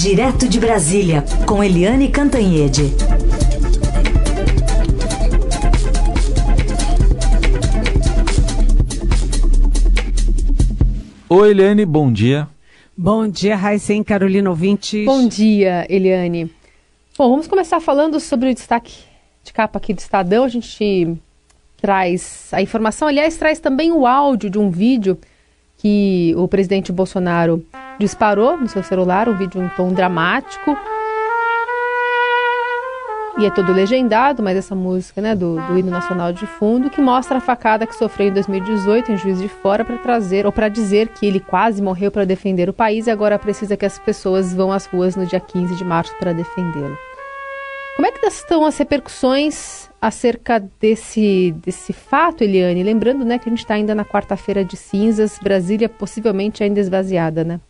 Direto de Brasília, com Eliane Cantanhede. Oi, Eliane, bom dia. Bom dia, Raíssen, Carolina Ouvintes. Bom dia, Eliane. Bom, vamos começar falando sobre o destaque de capa aqui do Estadão. A gente traz a informação, aliás, traz também o áudio de um vídeo que o presidente Bolsonaro disparou no seu celular, um vídeo em tom dramático. E é todo legendado, mas essa música né, do, do hino nacional de fundo, que mostra a facada que sofreu em 2018 em Juiz de Fora para trazer, ou para dizer que ele quase morreu para defender o país e agora precisa que as pessoas vão às ruas no dia 15 de março para defendê-lo. Como é que estão as repercussões acerca desse, desse fato, Eliane? Lembrando né, que a gente está ainda na quarta-feira de cinzas, Brasília possivelmente ainda esvaziada, né?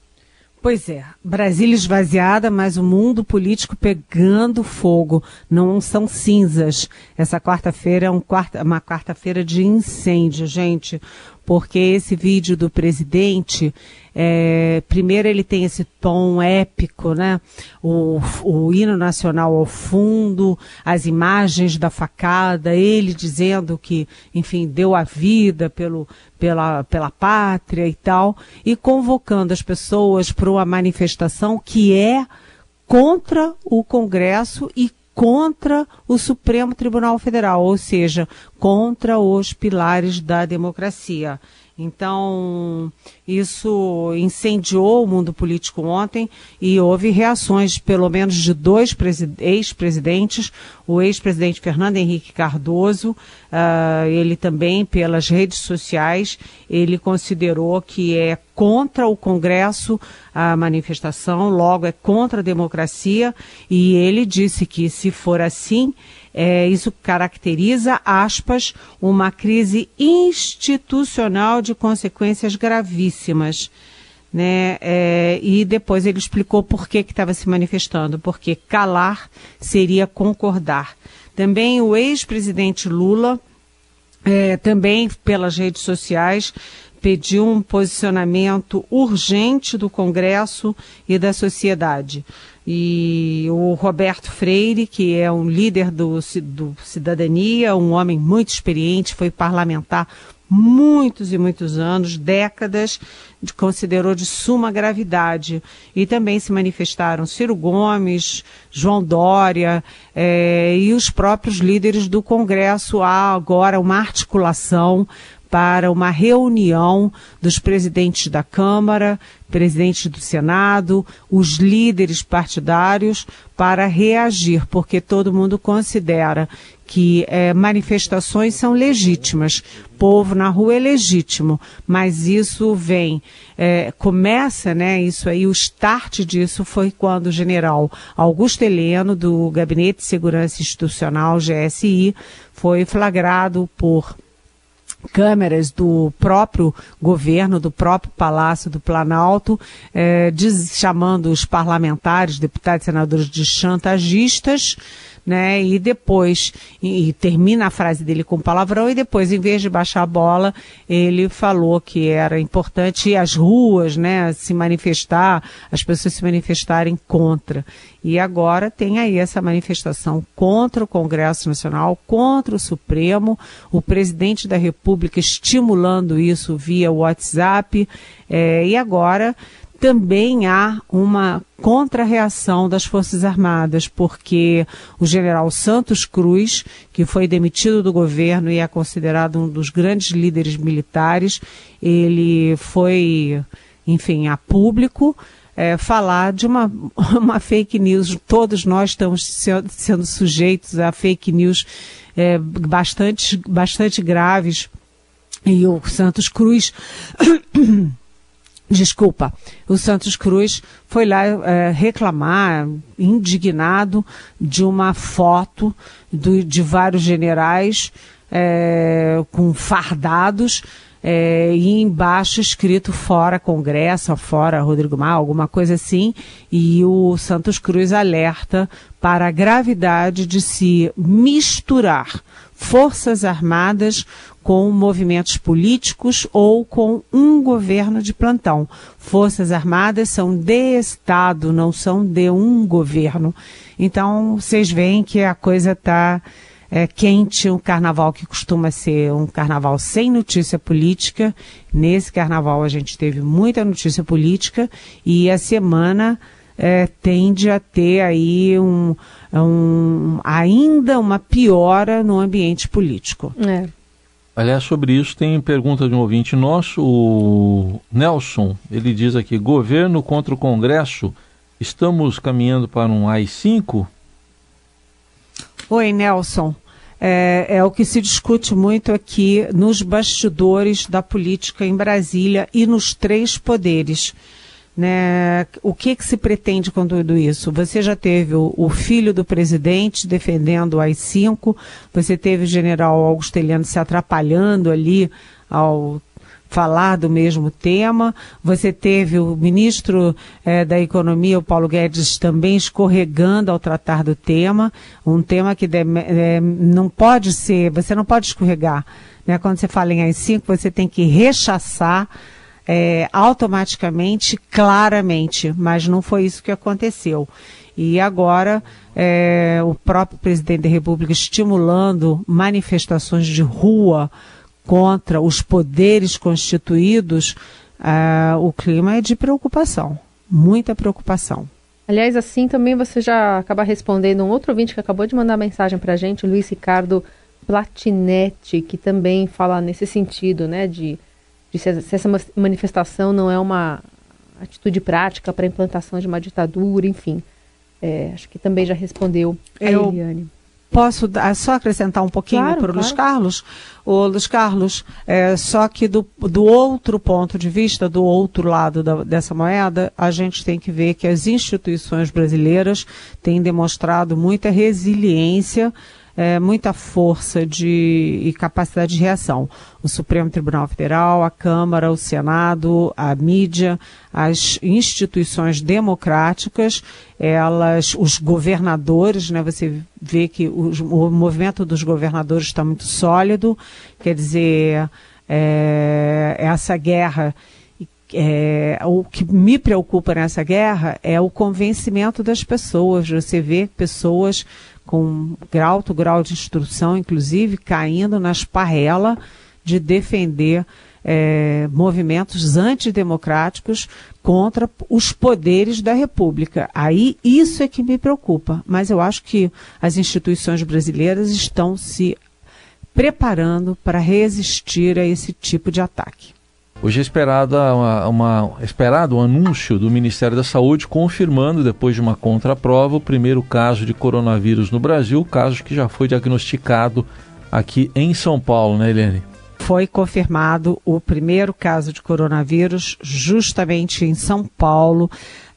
Pois é, Brasília esvaziada, mas o mundo político pegando fogo. Não são cinzas. Essa quarta-feira é um quarta, uma quarta-feira de incêndio, gente porque esse vídeo do presidente, é, primeiro ele tem esse tom épico, né? O, o hino nacional ao fundo, as imagens da facada, ele dizendo que, enfim, deu a vida pelo, pela, pela pátria e tal, e convocando as pessoas para uma manifestação que é contra o Congresso e contra o Supremo Tribunal Federal, ou seja, contra os pilares da democracia. Então, isso incendiou o mundo político ontem e houve reações, pelo menos de dois ex-presidentes, o ex-presidente Fernando Henrique Cardoso, uh, ele também, pelas redes sociais, ele considerou que é contra o Congresso a manifestação, logo é contra a democracia, e ele disse que se for assim, é, isso caracteriza, aspas, uma crise institucional de consequências gravíssimas. Né? É, e depois ele explicou por que estava se manifestando, porque calar seria concordar. Também o ex-presidente Lula, é, também pelas redes sociais, pediu um posicionamento urgente do Congresso e da sociedade e o Roberto Freire, que é um líder do, do Cidadania, um homem muito experiente, foi parlamentar muitos e muitos anos, décadas, considerou de suma gravidade. E também se manifestaram Ciro Gomes, João Dória eh, e os próprios líderes do Congresso. Há agora uma articulação para uma reunião dos presidentes da Câmara, presidentes do Senado, os líderes partidários, para reagir, porque todo mundo considera que é, manifestações são legítimas, povo na rua é legítimo, mas isso vem, é, começa, né, isso aí, o start disso foi quando o general Augusto Heleno, do Gabinete de Segurança Institucional, GSI, foi flagrado por câmeras do próprio governo, do próprio Palácio do Planalto, eh, diz, chamando os parlamentares, deputados e senadores de chantagistas, né? E depois, e, e, termina a frase dele com palavrão, e depois, em vez de baixar a bola, ele falou que era importante as ruas, né, se manifestar, as pessoas se manifestarem contra. E agora tem aí essa manifestação contra o Congresso Nacional, contra o Supremo, o presidente da República estimulando isso via WhatsApp, é, e agora também há uma contra-reação das Forças Armadas, porque o general Santos Cruz, que foi demitido do governo e é considerado um dos grandes líderes militares, ele foi, enfim, a público. É, falar de uma, uma fake news. Todos nós estamos sendo sujeitos a fake news é, bastante, bastante graves. E o Santos Cruz Desculpa, o Santos Cruz foi lá é, reclamar, indignado, de uma foto do, de vários generais é, com fardados é, e embaixo escrito fora Congresso, fora Rodrigo Maia, alguma coisa assim, e o Santos Cruz alerta para a gravidade de se misturar Forças Armadas com movimentos políticos ou com um governo de plantão. Forças Armadas são de Estado, não são de um governo. Então, vocês veem que a coisa está é, quente, um carnaval que costuma ser um carnaval sem notícia política. Nesse carnaval a gente teve muita notícia política e a semana é, tende a ter aí um, um, ainda uma piora no ambiente político. É. Aliás, sobre isso tem pergunta de um ouvinte nosso, o Nelson. Ele diz aqui: governo contra o Congresso, estamos caminhando para um AI-5? Oi, Nelson. É, é, o que se discute muito aqui nos bastidores da política em Brasília e nos três poderes. Né? O que, que se pretende com tudo isso? Você já teve o, o filho do presidente defendendo o AI-5, você teve o general Augusteliano se atrapalhando ali ao falar do mesmo tema. Você teve o ministro eh, da Economia, o Paulo Guedes, também escorregando ao tratar do tema, um tema que de, eh, não pode ser, você não pode escorregar. Né? Quando você fala em AI-5, você tem que rechaçar é, automaticamente, claramente, mas não foi isso que aconteceu. E agora é, o próprio presidente da República estimulando manifestações de rua contra os poderes constituídos, é, o clima é de preocupação, muita preocupação. Aliás, assim também você já acaba respondendo um outro ouvinte que acabou de mandar mensagem para a gente, o Luiz Ricardo Platinetti, que também fala nesse sentido, né, de de se, se essa manifestação não é uma atitude prática para a implantação de uma ditadura, enfim. É, acho que também já respondeu a Eu... Eliane. Posso só acrescentar um pouquinho claro, para o claro. Luiz Carlos? O Luiz Carlos, é, só que do, do outro ponto de vista, do outro lado da, dessa moeda, a gente tem que ver que as instituições brasileiras têm demonstrado muita resiliência é, muita força de, e capacidade de reação. O Supremo Tribunal Federal, a Câmara, o Senado, a mídia, as instituições democráticas, elas, os governadores, né, você vê que os, o movimento dos governadores está muito sólido, quer dizer, é, essa guerra é, o que me preocupa nessa guerra é o convencimento das pessoas. Você vê pessoas com alto grau de instrução, inclusive caindo na esparrela de defender é, movimentos antidemocráticos contra os poderes da República. Aí isso é que me preocupa. Mas eu acho que as instituições brasileiras estão se preparando para resistir a esse tipo de ataque. Hoje é esperado, uma, uma, esperado um anúncio do Ministério da Saúde confirmando, depois de uma contraprova, o primeiro caso de coronavírus no Brasil, caso que já foi diagnosticado aqui em São Paulo, né, Helene? Foi confirmado o primeiro caso de coronavírus justamente em São Paulo.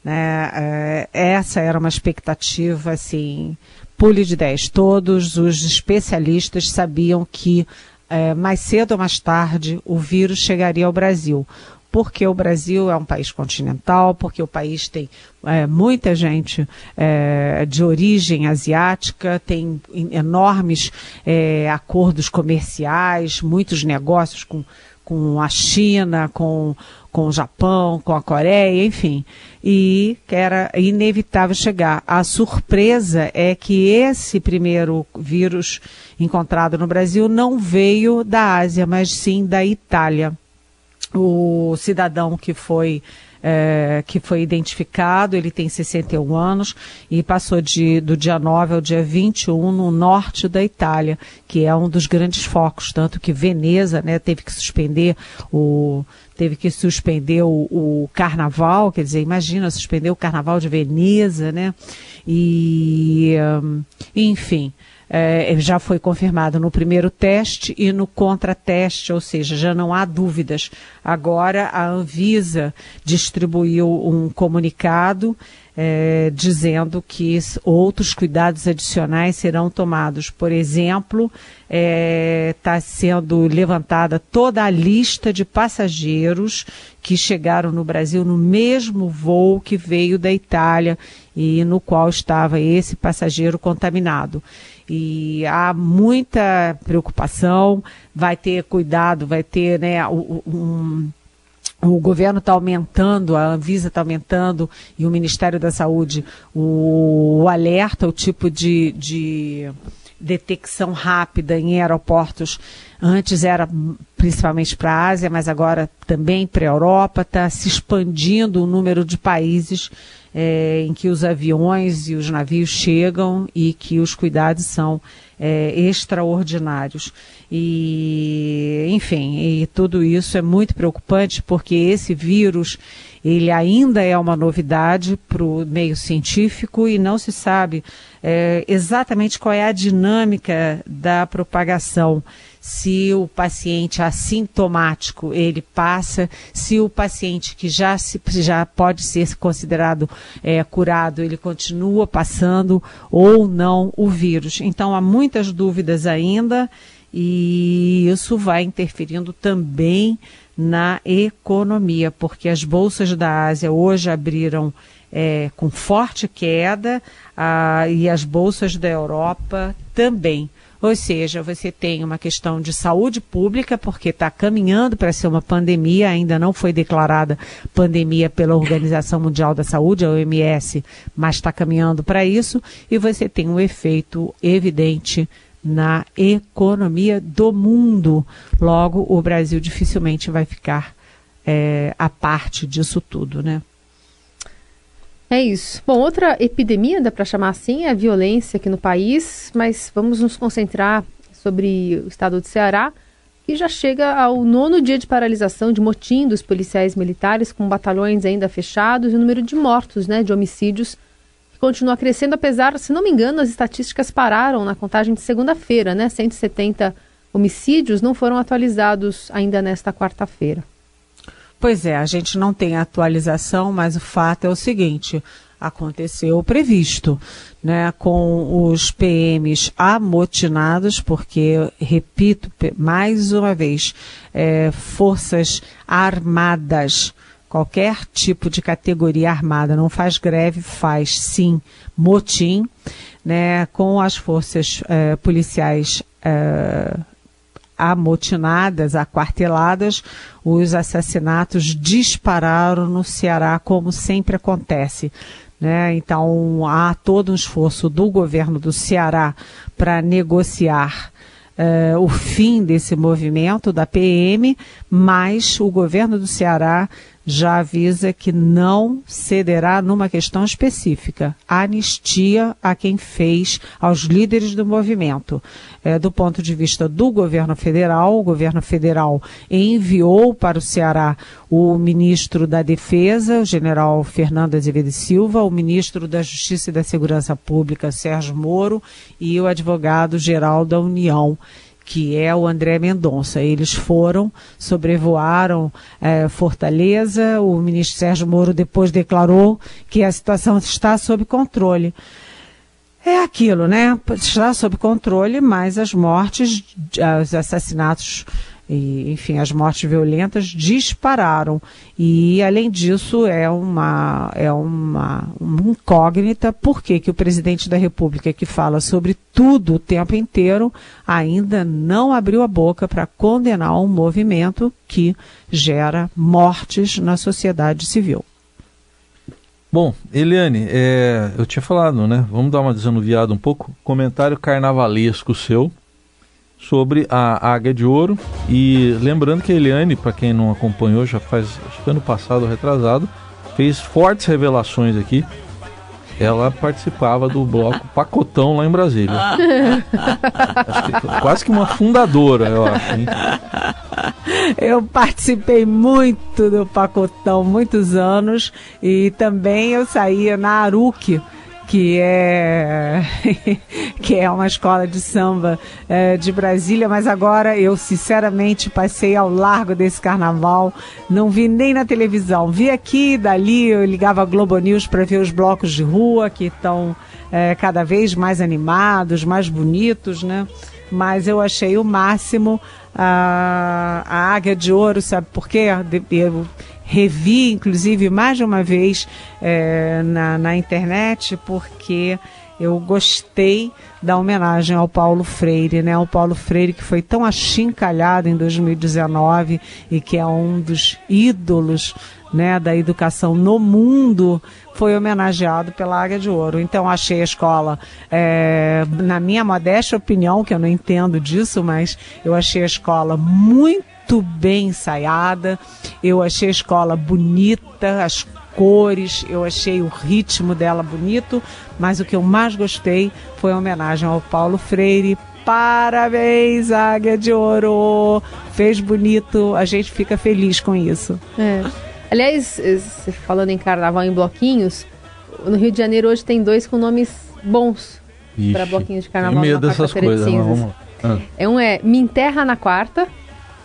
Né? É, essa era uma expectativa, assim, pule de 10. Todos os especialistas sabiam que é, mais cedo ou mais tarde o vírus chegaria ao Brasil. Porque o Brasil é um país continental, porque o país tem é, muita gente é, de origem asiática, tem enormes é, acordos comerciais, muitos negócios com, com a China, com com o Japão, com a Coreia, enfim. E que era inevitável chegar. A surpresa é que esse primeiro vírus encontrado no Brasil não veio da Ásia, mas sim da Itália. O cidadão que foi é, que foi identificado, ele tem 61 anos e passou de, do dia 9 ao dia 21 no norte da Itália, que é um dos grandes focos, tanto que Veneza né, teve que suspender o teve que suspender o, o, carnaval, quer dizer, imagina suspender o carnaval de Veneza, né? E, um, enfim, é, já foi confirmado no primeiro teste e no contrateste, ou seja, já não há dúvidas. Agora a Anvisa distribuiu um comunicado é, dizendo que outros cuidados adicionais serão tomados. Por exemplo, está é, tá sendo levantada toda a lista de passageiros que chegaram no Brasil no mesmo voo que veio da Itália e no qual estava esse passageiro contaminado. e há muita preocupação, vai ter cuidado, vai ter né, um, o governo está aumentando, a Anvisa está aumentando e o Ministério da Saúde o, o alerta, o tipo de, de detecção rápida em aeroportos. Antes era principalmente para a Ásia, mas agora também para a Europa. Está se expandindo o número de países é, em que os aviões e os navios chegam e que os cuidados são é, extraordinários. E, enfim, e tudo isso é muito preocupante porque esse vírus ele ainda é uma novidade para o meio científico e não se sabe é, exatamente qual é a dinâmica da propagação se o paciente assintomático ele passa, se o paciente que já, se, já pode ser considerado é, curado, ele continua passando ou não o vírus. Então há muitas dúvidas ainda e isso vai interferindo também na economia, porque as bolsas da Ásia hoje abriram é, com forte queda ah, e as bolsas da Europa também. Ou seja, você tem uma questão de saúde pública, porque está caminhando para ser uma pandemia, ainda não foi declarada pandemia pela Organização Mundial da Saúde, a OMS, mas está caminhando para isso, e você tem um efeito evidente na economia do mundo. Logo, o Brasil dificilmente vai ficar é, a parte disso tudo, né? É isso. Bom, outra epidemia, dá para chamar assim, é a violência aqui no país, mas vamos nos concentrar sobre o estado do Ceará, que já chega ao nono dia de paralisação de motim dos policiais militares, com batalhões ainda fechados e o número de mortos, né, de homicídios, que continua crescendo, apesar, se não me engano, as estatísticas pararam na contagem de segunda-feira, né, 170 homicídios não foram atualizados ainda nesta quarta-feira. Pois é, a gente não tem atualização, mas o fato é o seguinte: aconteceu o previsto, né, com os PMs amotinados, porque, repito mais uma vez, é, forças armadas, qualquer tipo de categoria armada, não faz greve, faz sim motim, né, com as forças é, policiais é, amotinadas, aquarteladas, os assassinatos dispararam no Ceará, como sempre acontece. Né? Então, há todo um esforço do governo do Ceará para negociar uh, o fim desse movimento da PM, mas o governo do Ceará já avisa que não cederá numa questão específica, anistia a quem fez, aos líderes do movimento. É, do ponto de vista do governo federal, o governo federal enviou para o Ceará o ministro da Defesa, o general Fernando Azevedo Silva, o ministro da Justiça e da Segurança Pública, Sérgio Moro, e o advogado-geral da União que é o André Mendonça. Eles foram, sobrevoaram é, Fortaleza, o ministro Sérgio Moro depois declarou que a situação está sob controle. É aquilo, né? Está sob controle, mas as mortes, os assassinatos e, enfim, as mortes violentas dispararam. E, além disso, é uma, é uma, uma incógnita por que, que o presidente da República, que fala sobre tudo o tempo inteiro, ainda não abriu a boca para condenar um movimento que gera mortes na sociedade civil. Bom, Eliane, é, eu tinha falado, né? Vamos dar uma desanuviada um pouco. Comentário carnavalesco seu sobre a Águia de Ouro. E lembrando que a Eliane, para quem não acompanhou, já faz, acho que ano passado, retrasado, fez fortes revelações aqui. Ela participava do bloco Pacotão lá em Brasília. que, quase que uma fundadora, eu acho. Hein? Eu participei muito do Pacotão, muitos anos, e também eu saía na Aruque que é que é uma escola de samba é, de Brasília, mas agora eu sinceramente passei ao largo desse carnaval, não vi nem na televisão, vi aqui, dali, eu ligava a Globo News para ver os blocos de rua que estão é, cada vez mais animados, mais bonitos, né? Mas eu achei o máximo a, a Águia de Ouro, sabe por quê? Eu, revi, inclusive, mais de uma vez é, na, na internet, porque eu gostei da homenagem ao Paulo Freire, né? O Paulo Freire que foi tão achincalhado em 2019 e que é um dos ídolos né, da educação no mundo foi homenageado pela Águia de Ouro. Então achei a escola, é, na minha modesta opinião, que eu não entendo disso, mas eu achei a escola muito bem ensaiada, eu achei a escola bonita, as cores, eu achei o ritmo dela bonito, mas o que eu mais gostei foi a homenagem ao Paulo Freire. Parabéns, Águia de Ouro! Fez bonito, a gente fica feliz com isso. É. Aliás, falando em carnaval em bloquinhos, no Rio de Janeiro hoje tem dois com nomes bons para bloquinhos de carnaval. Tenho medo dessas coisas, de vamos... ah. é Um é Me Enterra na Quarta.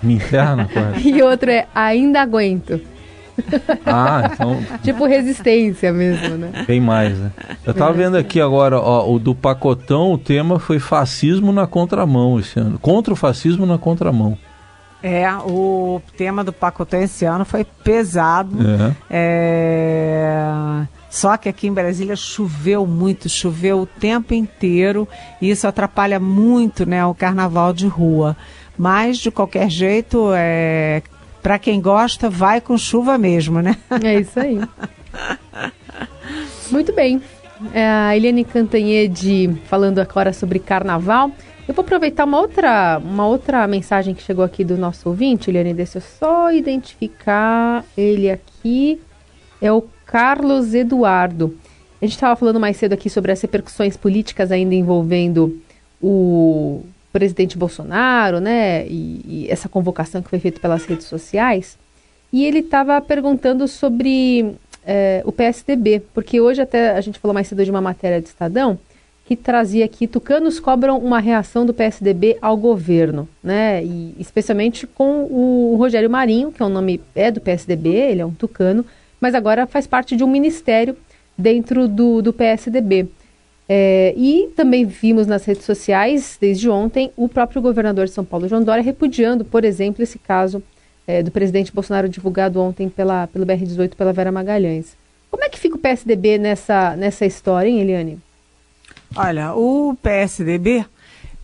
Me Enterra na Quarta. e outro é Ainda Aguento. Ah, então. tipo resistência mesmo, né? Bem mais, né? Eu tava vendo aqui agora, ó, o do pacotão, o tema foi fascismo na contramão esse ano. Contra o fascismo na contramão. É, o tema do pacotão esse ano foi pesado. É. É... Só que aqui em Brasília choveu muito, choveu o tempo inteiro e isso atrapalha muito né, o carnaval de rua. Mas, de qualquer jeito, é, para quem gosta, vai com chuva mesmo, né? É isso aí. Muito bem. É a Eliane Cantanhede falando agora sobre carnaval. Eu vou aproveitar uma outra, uma outra mensagem que chegou aqui do nosso ouvinte, Eliane, deixa eu só identificar ele aqui. É o Carlos Eduardo. A gente estava falando mais cedo aqui sobre as repercussões políticas ainda envolvendo o presidente Bolsonaro, né, e, e essa convocação que foi feita pelas redes sociais, e ele estava perguntando sobre é, o PSDB, porque hoje até a gente falou mais cedo de uma matéria do Estadão que trazia aqui tucanos cobram uma reação do PSDB ao governo, né, e especialmente com o Rogério Marinho, que é um nome é do PSDB, ele é um tucano, mas agora faz parte de um ministério dentro do, do PSDB. É, e também vimos nas redes sociais, desde ontem, o próprio governador de São Paulo, João Dória, repudiando, por exemplo, esse caso é, do presidente Bolsonaro divulgado ontem pela, pelo BR-18 pela Vera Magalhães. Como é que fica o PSDB nessa, nessa história, hein, Eliane? Olha, o PSDB,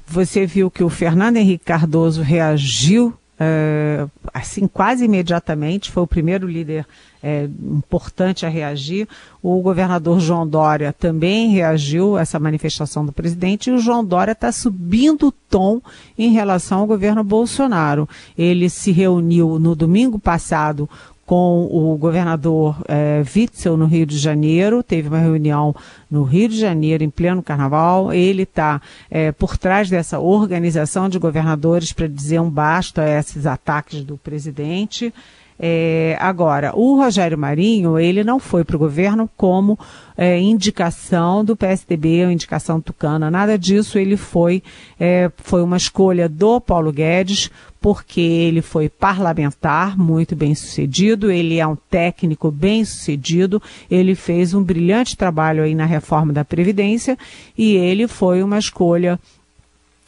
você viu que o Fernando Henrique Cardoso reagiu é, assim quase imediatamente, foi o primeiro líder é, importante a reagir. O governador João Dória também reagiu a essa manifestação do presidente e o João Dória está subindo o tom em relação ao governo Bolsonaro. Ele se reuniu no domingo passado com o governador é, Witzel no Rio de Janeiro, teve uma reunião no Rio de Janeiro, em pleno carnaval. Ele está é, por trás dessa organização de governadores para dizer um basta a esses ataques do presidente. É, agora, o Rogério Marinho, ele não foi para o governo como é, indicação do PSDB ou indicação tucana, nada disso. Ele foi, é, foi uma escolha do Paulo Guedes, porque ele foi parlamentar, muito bem sucedido, ele é um técnico bem sucedido, ele fez um brilhante trabalho aí na reforma da Previdência e ele foi uma escolha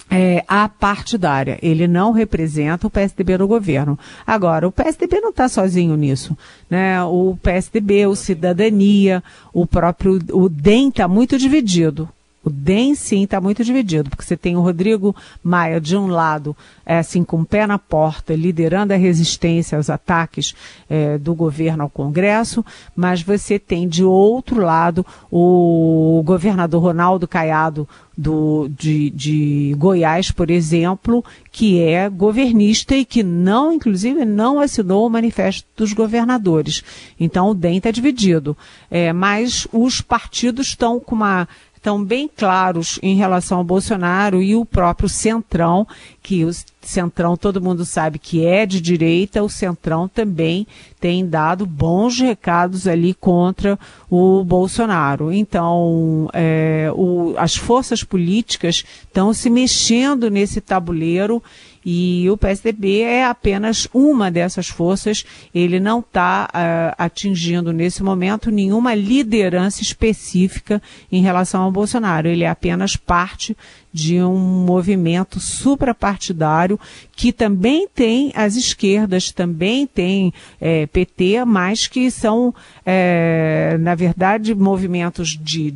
é, apartidária. Ele não representa o PSDB no governo. Agora, o PSDB não está sozinho nisso. Né? O PSDB, o Cidadania, o próprio o DEM está muito dividido. O DEM, sim, está muito dividido, porque você tem o Rodrigo Maia, de um lado, é, assim, com o pé na porta, liderando a resistência aos ataques é, do governo ao Congresso, mas você tem, de outro lado, o governador Ronaldo Caiado, do, de, de Goiás, por exemplo, que é governista e que não, inclusive, não assinou o manifesto dos governadores. Então o DEM está dividido. É, mas os partidos estão com uma estão bem claros em relação ao Bolsonaro e o próprio Centrão, que o Centrão todo mundo sabe que é de direita, o Centrão também tem dado bons recados ali contra o Bolsonaro. Então, é, o, as forças políticas estão se mexendo nesse tabuleiro e o PSDB é apenas uma dessas forças, ele não está uh, ah, atingindo nesse momento nenhuma liderança específica em relação ao Bolsonaro. Ele é apenas parte de um movimento suprapartidário que também tem as esquerdas, também tem é, PT, mas que são, é, na verdade, movimentos de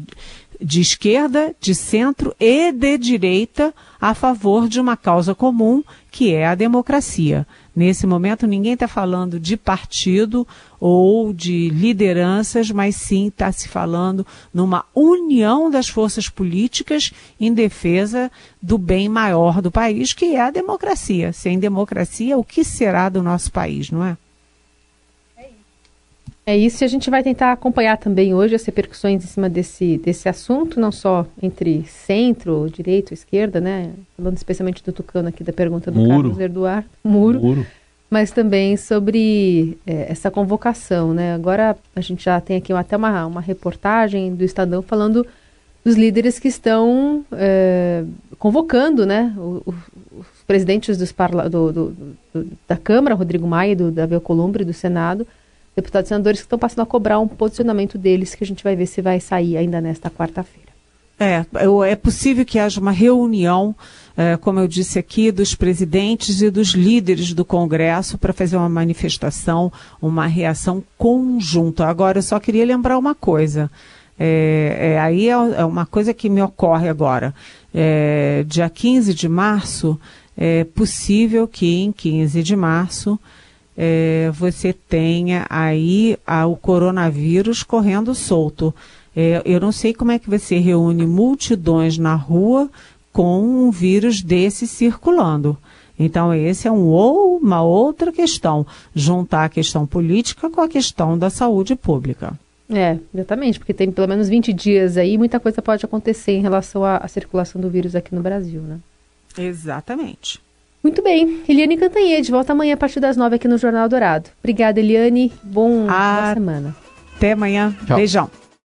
de esquerda, de centro e de direita a favor de uma causa comum, que é a democracia. Nesse momento, ninguém está falando de partido ou de lideranças, mas sim está se falando numa união das forças políticas em defesa do bem maior do país, que é a democracia. Sem democracia, o que será do nosso país, não é? É isso, e a gente vai tentar acompanhar também hoje as repercussões em cima desse, desse assunto, não só entre centro, direito, esquerda, né? Falando especialmente do Tucano aqui, da pergunta do Muro. Carlos Eduardo, muro, Muro. mas também sobre é, essa convocação, né? Agora a gente já tem aqui até uma, uma reportagem do Estadão falando dos líderes que estão é, convocando, né? O, o, os presidentes dos parla do, do, do, da Câmara, Rodrigo Maia, do Davi Alcolumbre, do Senado, deputados e senadores que estão passando a cobrar um posicionamento deles, que a gente vai ver se vai sair ainda nesta quarta-feira. É, é possível que haja uma reunião, eh, como eu disse aqui, dos presidentes e dos líderes do Congresso para fazer uma manifestação, uma reação conjunta. Agora, eu só queria lembrar uma coisa. É, é, aí é, é uma coisa que me ocorre agora. É, dia 15 de março, é possível que em 15 de março é, você tenha aí a- o coronavírus correndo solto. É, eu não sei como é que você reúne multidões na rua com um vírus desse circulando. Então, esse é um, ou uma outra questão, juntar a questão política com a questão da saúde pública. É, exatamente, porque tem pelo menos 20 dias aí, muita coisa pode acontecer em relação à, à circulação do vírus aqui no Brasil, né? Exatamente. Muito bem, Eliane Cantanhede, volta amanhã a partir das 9 aqui no Jornal Dourado. Obrigada, Eliane, bom, boa Ah. semana. Até amanhã. Tchau. Beijão.